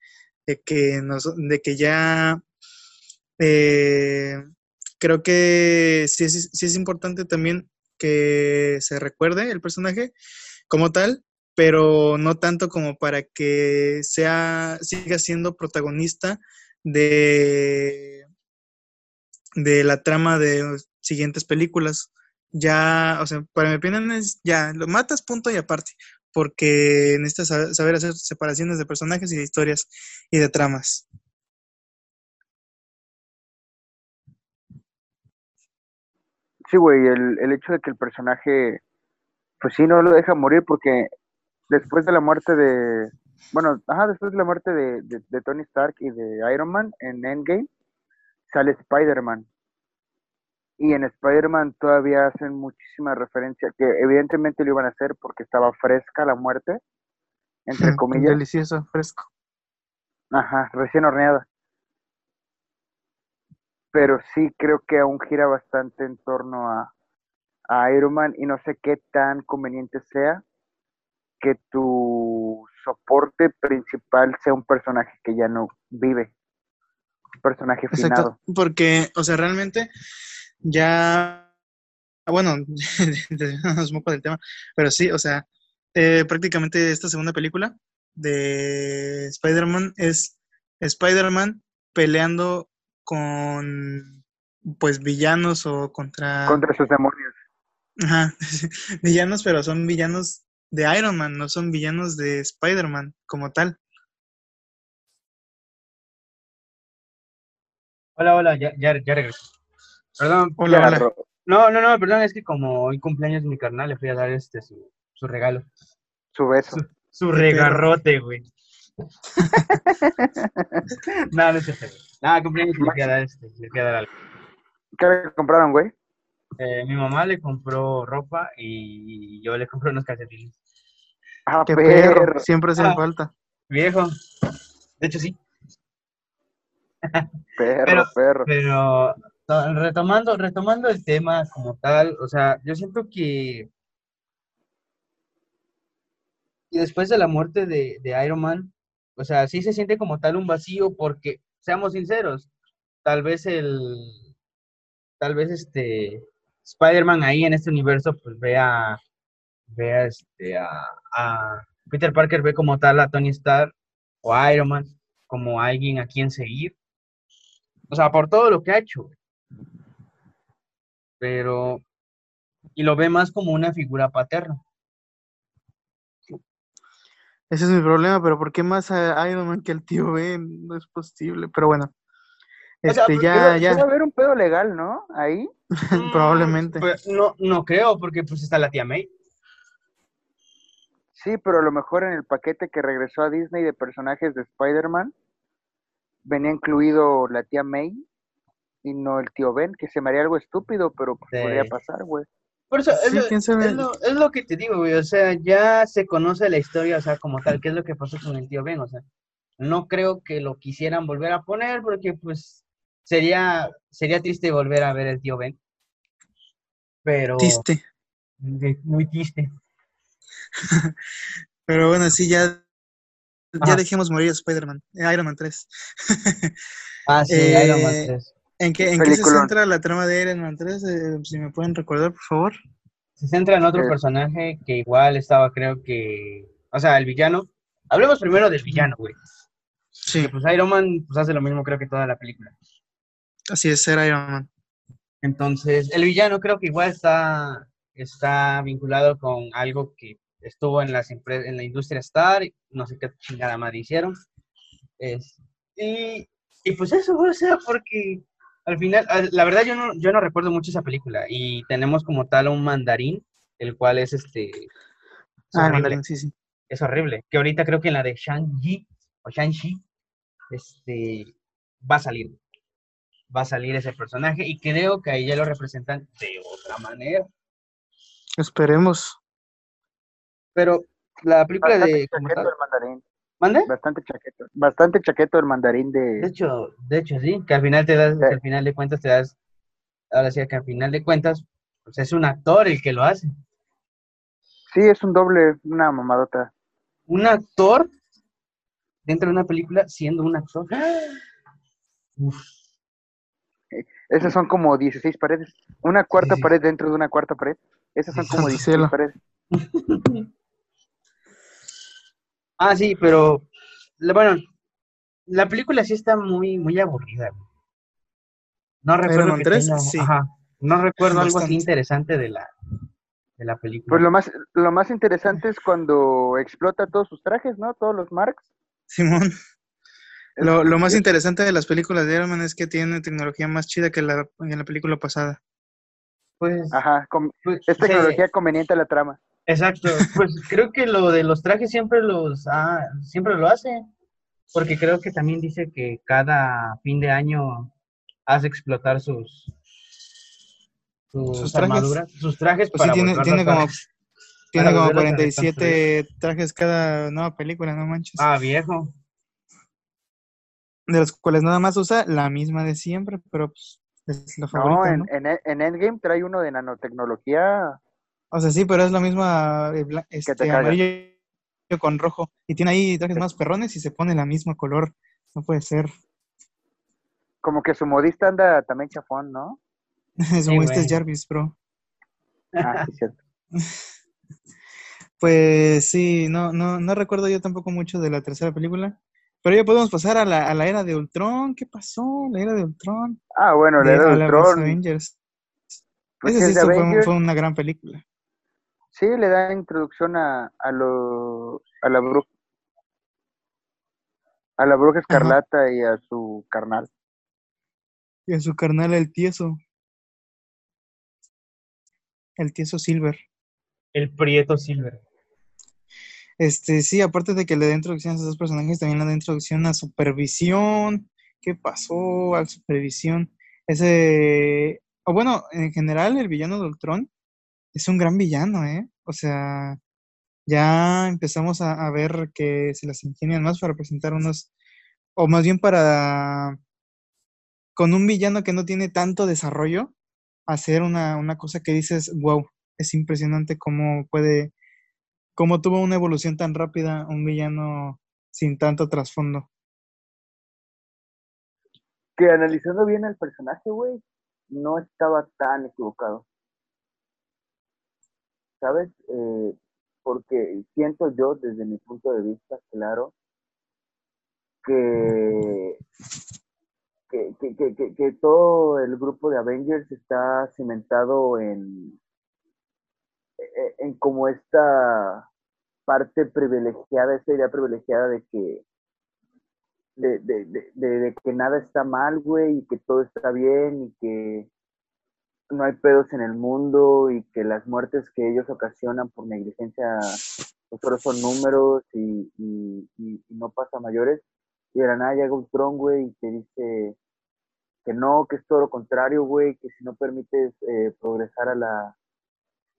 de que, nos, de que ya eh, creo que sí es, sí es importante también que se recuerde el personaje como tal, pero no tanto como para que sea, siga siendo protagonista de, de la trama de siguientes películas. Ya, o sea, para mi opinión es ya, lo matas punto y aparte, porque necesitas saber hacer separaciones de personajes y de historias y de tramas. Sí, güey, el, el hecho de que el personaje, pues sí, no lo deja morir porque después de la muerte de, bueno, ajá, después de la muerte de, de, Tony Stark y de Iron Man en Endgame, sale Spider-Man. Y en Spider-Man todavía hacen muchísima referencia, que evidentemente lo iban a hacer porque estaba fresca la muerte, entre comillas. Delicioso, fresco. Ajá, recién horneada pero sí creo que aún gira bastante en torno a, Iron Man y no sé qué tan conveniente sea que tu soporte principal sea un personaje que ya no vive, un personaje finado. porque, o sea, realmente ya, bueno, es un poco del tema, pero sí, o sea, eh, prácticamente esta segunda película de Spider-Man es Spider-Man peleando con pues villanos o contra contra sus demonios. Ajá, villanos, pero son villanos de Iron Man, no son villanos de Spider-Man como tal. Hola, hola, ya, ya, ya regreso. Perdón. Hola, hola. No, no, no, perdón, es que como hoy cumpleaños de mi carnal, le fui a dar este su, su regalo. Su beso. Su, regarrote, güey. no, no es cierto, Nada, cumpleaños le voy a dar este, le voy a dar algo. ¿Qué le compraron, güey? Eh, mi mamá le compró ropa y yo le compré unos calcetines. Ah, Qué perro. Siempre hace ah, falta. Viejo. De hecho, sí. Perro, perro. Pero retomando, retomando el tema como tal, o sea, yo siento que y después de la muerte de, de Iron Man, o sea, sí se siente como tal un vacío porque seamos sinceros, tal vez el, tal vez este, Spider-Man ahí en este universo, pues vea, vea este, a, a, Peter Parker ve como tal a Tony Stark o a Iron Man como alguien a quien seguir. O sea, por todo lo que ha hecho. Pero, y lo ve más como una figura paterna. Ese es mi problema, pero ¿por qué más a Iron Man que el tío Ben? No es posible, pero bueno. Este, ya, ya. Debe haber un pedo legal, ¿no? Ahí. Probablemente. Pues, no, no creo, porque pues está la tía May. Sí, pero a lo mejor en el paquete que regresó a Disney de personajes de Spider-Man venía incluido la tía May y no el tío Ben, que se me haría algo estúpido, pero pues, podría pasar, güey. Por eso, es, lo, que te digo, güey, o sea, ya se conoce la historia, o sea, como tal, qué es lo que pasó con el tío Ben, o sea, no creo que lo quisieran volver a poner porque, pues, sería, sería triste volver a ver el tío Ben, pero... Triste. Muy triste. pero bueno, sí, ya, ya dejemos morir a Spider-Man, eh, Iron Man 3. ah, sí, Iron Man 3. ¿En qué, en qué se centra la trama de Iron Man 3? Eh, si me pueden recordar, por favor. Se centra en otro personaje que igual estaba, creo que. O sea, el villano. Hablemos primero del villano, güey. Sí. pues Iron Man pues, hace lo mismo, creo que toda la película. Así es, ser Iron Man. Entonces, el villano creo que igual está, está vinculado con algo que estuvo en, las en la industria Star, no sé qué chingada madre hicieron. Es, y, y pues eso, o sea, porque al final, la verdad yo no, yo no recuerdo mucho esa película y tenemos como tal un mandarín, el cual es este... ah, mandarín, sí, sí. Es horrible. Que ahorita creo que en la de Shang-Chi o Shang-Chi este, va a salir. Va a salir ese personaje y creo que ahí ya lo representan de otra manera. Esperemos. Pero la película de... ¿Mande? Bastante chaqueto, bastante chaqueto el mandarín de... De hecho, de hecho sí, que al final te das, al final de cuentas te das, ahora sí que al final de cuentas, pues es un actor el que lo hace. Sí, es un doble, una mamadota. Un actor dentro de una película siendo un actor. Uf, Esas son como 16 paredes. Una cuarta sí. pared dentro de una cuarta pared. Esas son como Santo 16 cielo. paredes. Ah, sí, pero bueno, la película sí está muy, muy aburrida. No recuerdo Man que 3, tenga- sí. ajá, no recuerdo algo así interesante de la, de la película. Pues lo más, lo más interesante es cuando explota todos sus trajes, ¿no? Todos los marks. Simón. Lo, lo más es- interesante de las películas de Iron Man es que tiene tecnología más chida que la, en la película pasada. Pues, Ajá, pues, es sí, tecnología conveniente a la trama. Exacto. Pues creo que lo de los trajes siempre los ah, siempre lo hace. Porque creo que también dice que cada fin de año hace explotar sus sus, Sus trajes. armaduras, sus trajes Pues sí, para tiene, volverlos tiene a- como, tiene como volverlos a 47 trajes cada nueva película, no manches. Ah, viejo. De los cuales nada más usa la misma de siempre, pero pues es la No, favorita, en, ¿no? en, en Endgame trae uno de nanotecnología. O sea, sí, pero es la misma eh, este, amarillo con rojo. Y tiene ahí trajes más perrones y se pone la misma color. No puede ser. Como que su modista anda también chafón, ¿no? Sí, como este es. Jarvis, bro. Ah, sí, cierto. Pues sí, no, no, no recuerdo yo tampoco mucho de la tercera película. Pero ya podemos pasar a la, a la era de Ultron. ¿Qué pasó? La era de Ultron. Ah, bueno, De- la era a de la Ultron. Avengers. pues, Esa es sí de fue, fue una gran película. Sí, le da introducción a, a, lo, a la bruja. A la bruja escarlata y a su carnal. Y a su carnal el tieso. El tieso Silver. El Prieto Silver. Este, sí, aparte de que le da introducción a esos dos personajes, también le da introducción a Supervisión. ¿Qué pasó al Supervisión? Ese, o bueno, en general, el villano de Ultron es un gran villano, ¿eh? O sea, ya empezamos a, ver que se las ingenian más para presentar unos, o más bien para, con un villano que no tiene tanto desarrollo, hacer una, una cosa que dices, wow, es impresionante cómo puede cómo tuvo una evolución tan rápida un villano sin tanto trasfondo. Que analizando bien al personaje, güey, no estaba tan equivocado. ¿Sabes? Eh, porque siento yo, desde mi punto de vista, claro, que, que, que, que, todo el grupo de Avengers está cimentado en, e- en como esta parte privilegiada, esta idea privilegiada de que de- de que nada está mal, güey, y que todo está bien, y que no hay pedos en el mundo, y que las muertes que ellos ocasionan por negligencia, pues solo son números, y, y, no pasa mayores. Y de la nada llega Ultron, güey, y te dice que no, que es todo lo contrario, güey, que si no permites eh, progresar a la,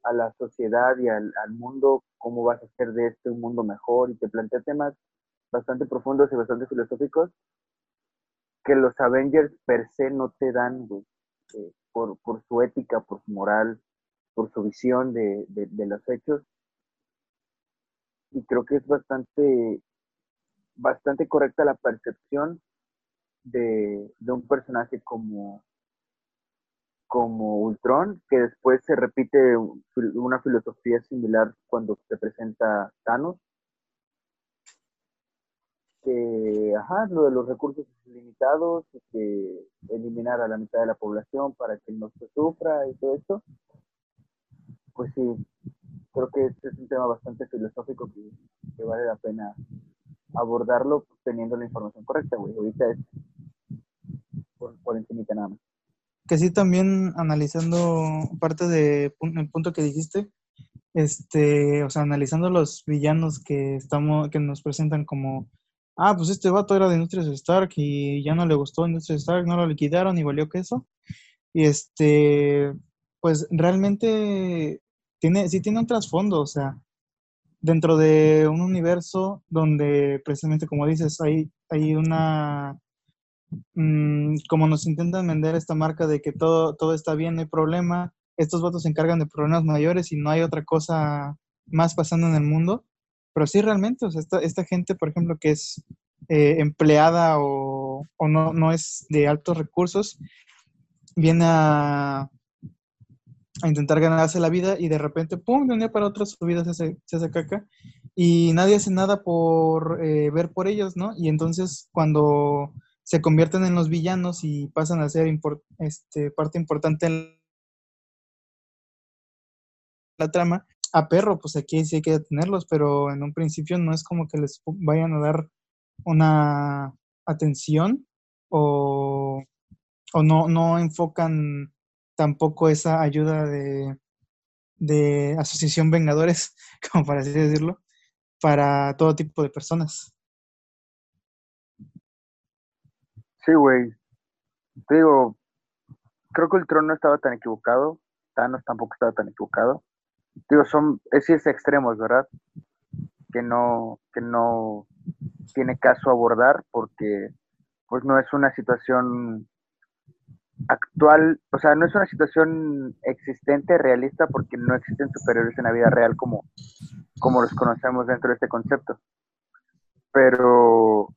a la sociedad y al, al mundo, cómo vas a hacer de este un mundo mejor, y te plantea temas bastante profundos y bastante filosóficos que los Avengers per se no te dan, güey, eh, por, su ética, por su moral, por su visión de, los hechos. Y creo que es bastante, bastante correcta la percepción de, de un personaje como, como Ultron, que después se repite un- una filosofía similar cuando se presenta Thanos, que, ajá, lo de los recursos limitados, que eliminar a la mitad de la población para que no se sufra y todo esto, pues sí, creo que este es un tema bastante filosófico que, que vale la pena abordarlo teniendo la información correcta, güey. Ahorita es por, por encimita nada más. Que sí, también analizando parte de pu- el punto que dijiste, este, o sea, analizando los villanos que estamos, que nos presentan como, ah, pues este vato era de Industrias Stark y ya no le gustó Industrias Stark, no lo liquidaron y valió queso. Y este, pues realmente tiene, sí tiene un trasfondo, o sea, dentro de un universo donde precisamente como dices, hay, hay una, mm, como nos intentan vender esta marca de que todo, todo está bien, no hay problema, estos vatos se encargan de problemas mayores y no hay otra cosa más pasando en el mundo. Pero sí, realmente, o sea, esta, esta gente, por ejemplo, que es eh, empleada o, o no, no es de altos recursos, viene a, a intentar ganarse la vida y de repente, ¡pum!, de un día para otro su vida se hace, se hace caca y nadie hace nada por eh, ver por ellos, ¿no? Y entonces cuando se convierten en los villanos y pasan a ser este, parte importante en la trama, a perro, pues aquí sí hay que detenerlos, pero en un principio no es como que les vayan a dar una atención o, o no, no enfocan tampoco esa ayuda de, de Asociación Vengadores, como para así decirlo, para todo tipo de personas. Sí, güey. Digo, creo que Ultron no estaba tan equivocado. Thanos tampoco estaba tan equivocado. Digo, son, es es extremos, ¿verdad? Que no, que no tiene caso abordar porque pues no es una situación actual, o sea, no es una situación existente, realista, porque no existen superiores en la vida real como, como los conocemos dentro de este concepto. Pero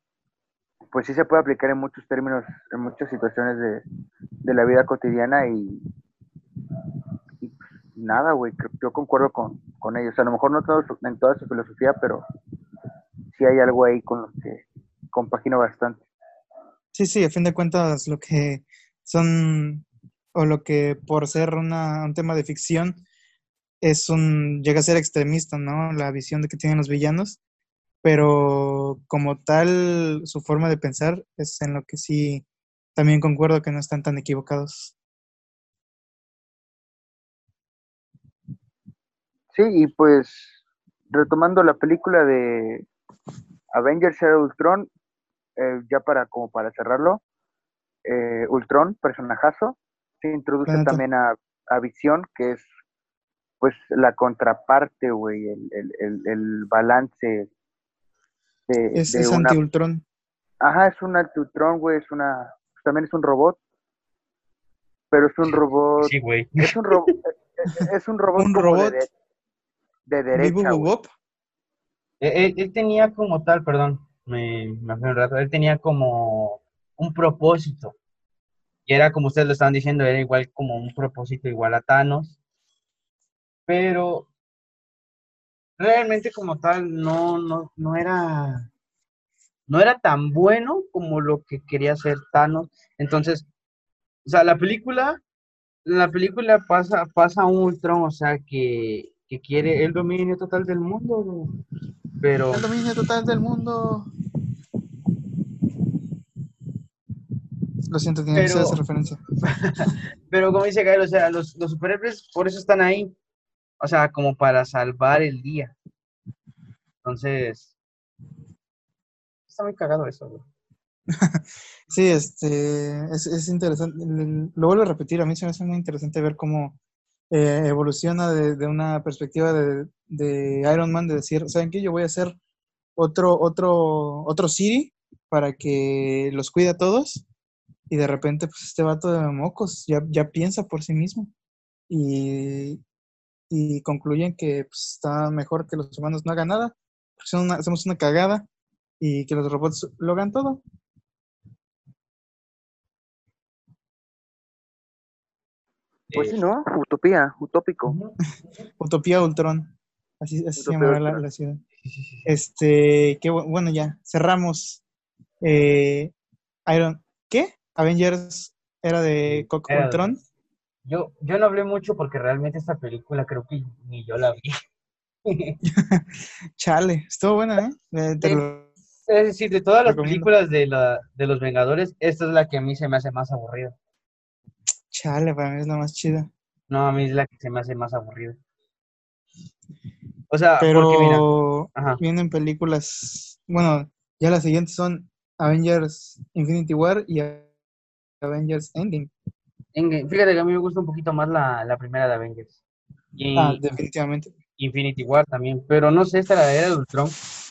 pues sí se puede aplicar en muchos términos, en muchas situaciones de, de la vida cotidiana y, nada, güey, yo concuerdo con, con ellos. A lo mejor no todo en toda su filosofía, pero sí hay algo ahí con lo que compagino bastante. Sí, sí, a fin de cuentas lo que son, o lo que por ser una, un tema de ficción, es un, llega a ser extremista, ¿no? La visión de que tienen los villanos, pero como tal, su forma de pensar es en lo que sí también concuerdo que no están tan equivocados. Sí, y pues retomando la película de Avengers Era Ultron, eh, ya para como para cerrarlo, eh, Ultron, personajazo, se introduce también a, a Visión, que es pues la contraparte, güey, el, el, el, el balance de, Es, de es una... anti-Ultron. Ajá, es un Ultron, güey, es una... También es un robot, pero es un robot... Sí, güey. Es un, ro- es- es un robot Un como robot. de, de, derecha. Él, él- tenía como tal, perdón, me, me fui un rato, él tenía como un propósito. Y era como ustedes lo estaban diciendo, era igual como un propósito igual a Thanos. Pero realmente como tal no, no, no era no era tan bueno como lo que quería hacer Thanos. Entonces, o sea, la película, la película pasa, pasa a un Ultron, o sea, que, que quiere el dominio total del mundo, pero El dominio total del mundo. Lo siento, que hacer Pero- esa referencia. Pero como dice Gael, o sea, los, los superhéroes por eso están ahí. O sea, como para salvar el día. Entonces, está muy cagado eso, güey. Sí, este, es, es interesante. Lo vuelvo a repetir, a mí se me hace muy interesante ver cómo eh, evoluciona de, de una perspectiva de, Iron Man, de decir, ¿saben qué? Yo voy a hacer otro, otro, otro City para que los cuide a todos. Y de repente, pues este vato de mocos ya, ya piensa por sí mismo. Y, y concluyen que pues, está mejor que los humanos no hagan nada, porque son una- hacemos una cagada y que los robots lo hagan todo. Pues Eh, sí, ¿no? Utopía, utópico. Utopía Ultron. Así, así se llamará la, la ciudad. Este, qué bu- bueno, ya, cerramos. Eh, Iron, ¿qué? Avengers era de Coco Era Ultron. Yo, yo no hablé mucho porque realmente esta película creo que ni yo la vi. Chale, estuvo buena, ¿eh? Eh, te Sí. lo- Es decir, de todas las Recomiendo. películas de, la, de los Vengadores, esta es la que a mí se me hace más aburrida. Chale, para mí es la más chida. No, a mí es la que se me hace más aburrida. O sea, porque mira, Pero ajá. vienen películas, bueno, ya las siguientes son Avengers Infinity War y Avengers Ending. en- fíjate que a mí me gusta un poquito más la, la primera de Avengers. Y Ah, definitivamente. Infinity War también. Pero no sé, esta la de era de Ultron,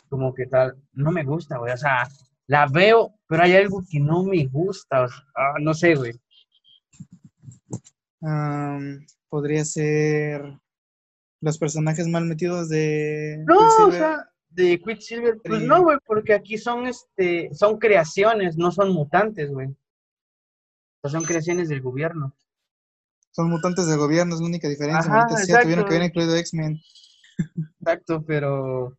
como que tal, no me gusta, güey. O sea, la veo, pero hay algo que no me gusta. o sea, ah, no sé, güey. Am, podría ser los personajes mal metidos de No, o sea, de Quicksilver, pues Sí. no, güey, porque aquí son, este, son creaciones, no son mutantes, güey. O sea, son creaciones del gobierno. Son mutantes de gobierno, es la única diferencia. Ajá, Maldita sea, tuvieron que haber incluido X-Men. Exacto, pero...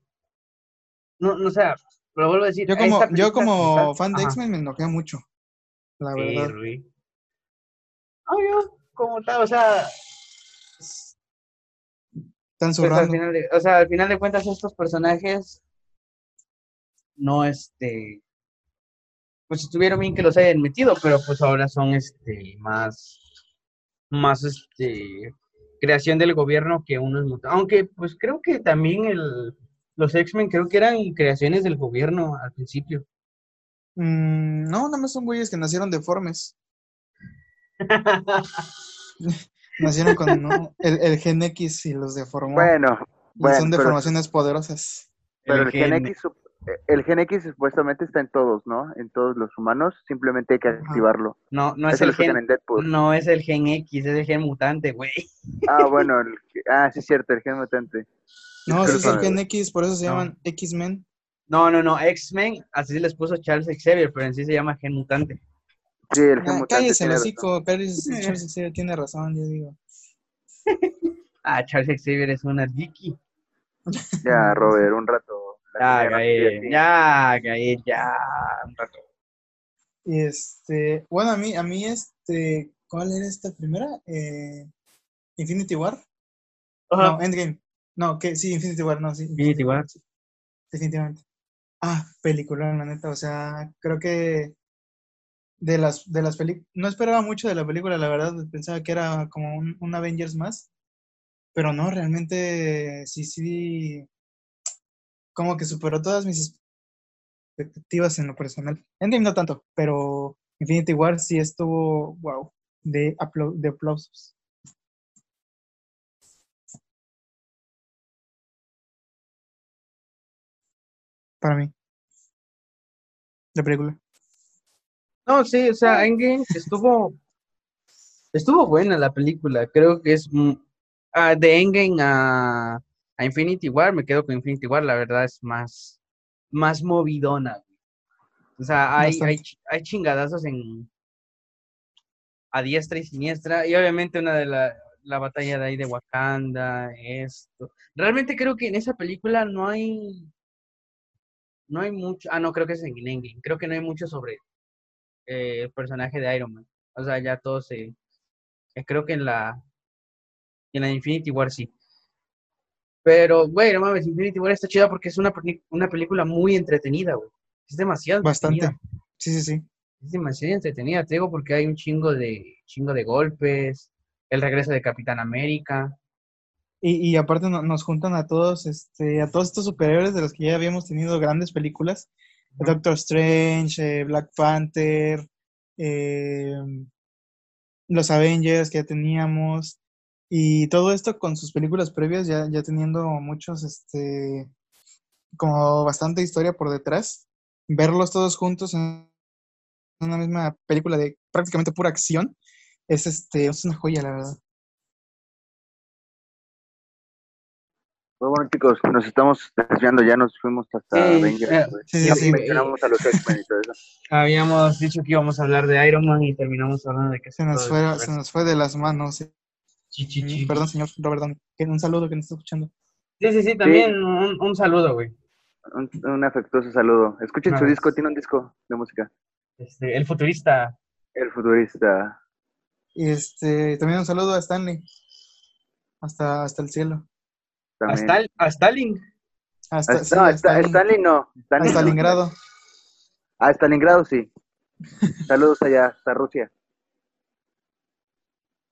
No, no, o sea, lo vuelvo a decir. Yo como, yo como fan de. X-Men me enojé mucho. La Sí, verdad. Como tal, o sea, Están pues al final de, o sea, al final de cuentas estos personajes no, este, pues estuvieron bien que los hayan metido, pero pues ahora son, este, más, más, este, creación del gobierno que unos. Aunque, pues creo que también el, los X-Men creo que eran creaciones del gobierno al principio. Mm, no, nada más son güeyes que nacieron deformes. Nacieron con ¿no? el, el gen X y los deformó. Bueno, son pero- deformaciones poderosas. pero el, El gen gen- X, el gen X supuestamente está en todos, ¿no? En todos los humanos, simplemente hay que activarlo. No, no es el gen, explican en Deadpool. no es el gen X, es el gen mutante, güey. Ah, bueno, el, ah, sí es cierto, el gen mutante. No, ese es el gen. X, por eso se No. llaman X-Men. No, no, no, X-Men, así les puso Charles Xavier, pero en sí se llama gen mutante. Sí, el Ah, mutante. cállese el tiene razón. hocico, Charles Xavier tiene razón, yo digo. Ah, Charles Xavier es una Vicky. Ya, Robert, un rato. Ya, Gael, ya, Gael, ya. un rato. Y este, bueno, a mí, a mí este, ¿cuál era esta primera? Eh, Infinity War. Ajá. No, Endgame. No, que sí, Infinity War, no, sí. Infinity War. sí, definitivamente. Ah, película, la neta, o sea, creo que de las, de las películas, no esperaba mucho de la película, la verdad, pensaba que era como un, un Avengers más, pero no, realmente sí, sí, como que superó todas mis expectativas en lo personal. Endgame no tanto, pero Infinity War sí estuvo, wow, de, aplau- de aplausos. Para mí. La película. No, sí, o sea, Endgame estuvo, estuvo buena la película. Creo que es ah, de Endgame a, a Infinity War, me quedo con Infinity War, la verdad es más, más movidona. O sea, hay, hay chingadazos en a diestra y siniestra, y obviamente una de la, la batalla de ahí de Wakanda, esto. Realmente creo que en esa película no hay, no hay mucho, ah, no, creo que es en Endgame, creo que no hay mucho sobre eh, el personaje de Iron Man. O sea, ya todo se. eh, creo que en la. En la Infinity War sí. Pero, güey, no mames, Infinity War está chida porque es una, una película muy entretenida, güey. Es demasiado Bastante. entretenida. Sí, sí, sí. Es demasiado entretenida, te digo, porque hay un chingo de, chingo de golpes, el regreso de Capitán América. Y, y aparte no- nos juntan a todos, este, a todos estos superhéroes de los que ya habíamos tenido grandes películas. Doctor Strange, eh, Black Panther, eh, los Avengers que ya teníamos. Y todo esto con sus películas previas, ya, ya teniendo muchos, este, como bastante historia por detrás. Verlos todos juntos en una misma película de prácticamente pura acción, es este, es una joya, la verdad. Pues bueno, chicos, nos estamos desviando, ya nos fuimos hasta Sí, Avengers, eh, güey. sí, Ya sí, mencionamos a los X-Men y todo eso. Habíamos dicho que íbamos a hablar de Iron Man y terminamos hablando de que Se nos, fue, se nos fue de las manos. sí. Chi, chi, chi. Perdón, señor Robert Un saludo que nos está escuchando. Sí, sí, sí, también un, un saludo, güey. Un, un afectuoso saludo. Escuchen su disco, tiene un disco de música. Este, el futurista. El futurista. Y este, también un saludo a Stanley. Hasta, hasta el cielo. A, a Stalin. Hasta, sí, no, a Sta- Stalin- no. Stanley a no. Stalingrado. Ah, Stalingrado sí. Saludos allá, hasta Rusia.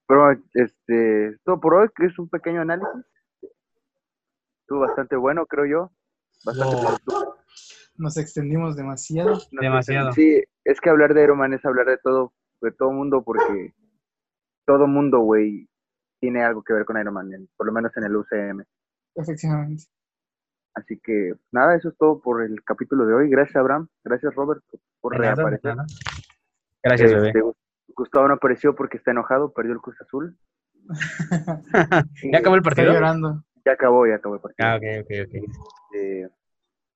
Pero, este, todo por hoy, que es un pequeño análisis. Estuvo bastante bueno, creo yo. Bastante No. Nos extendimos demasiado. No sé, Demasiado. Sí, es que hablar de Iron Man es hablar de todo, de todo mundo, porque todo mundo, güey, tiene algo que ver con Iron Man, por lo menos en el UCM. Efectivamente. Así que, nada, eso es todo por el capítulo de hoy. Gracias, Abraham. Gracias, Robert, por nada, reaparecer. nada. Gracias, bebé. Este, Gustavo no apareció porque está enojado, perdió el Cruz Azul. ¿Ya acabó el Estoy partido? llorando. Ya acabó, ya acabó el partido. Ah, ok, ok, ok. Eh,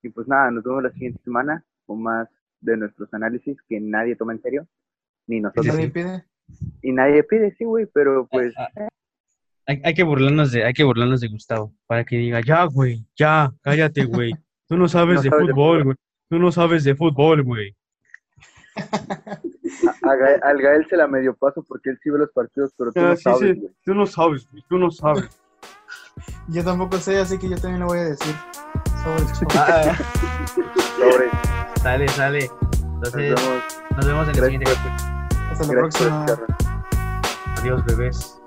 Y pues nada, nos vemos la siguiente semana con más de nuestros análisis que nadie toma en serio, ni nosotros. ¿Nadie pide? Y nadie pide, sí, güey, pero pues Ah, Hay, hay que burlarnos de, hay que burlarnos de Gustavo para que diga, ya, güey, ya, cállate, güey. Tú no sabes No de sabes de fútbol, güey. Tú no sabes de fútbol, güey. a, a Gael, al Gael se la medio paso porque él sí ve los partidos, pero tú Ah, no sí, sabes, sí. güey. Tú no sabes, güey. Tú no sabes. Yo tampoco sé, así que yo también lo voy a decir. Sobre Ah, Sobre, sale, sale. nos Entonces, vemos. nos vemos en Gracias, siguiente. Hasta la gracias próxima. Adiós, bebés.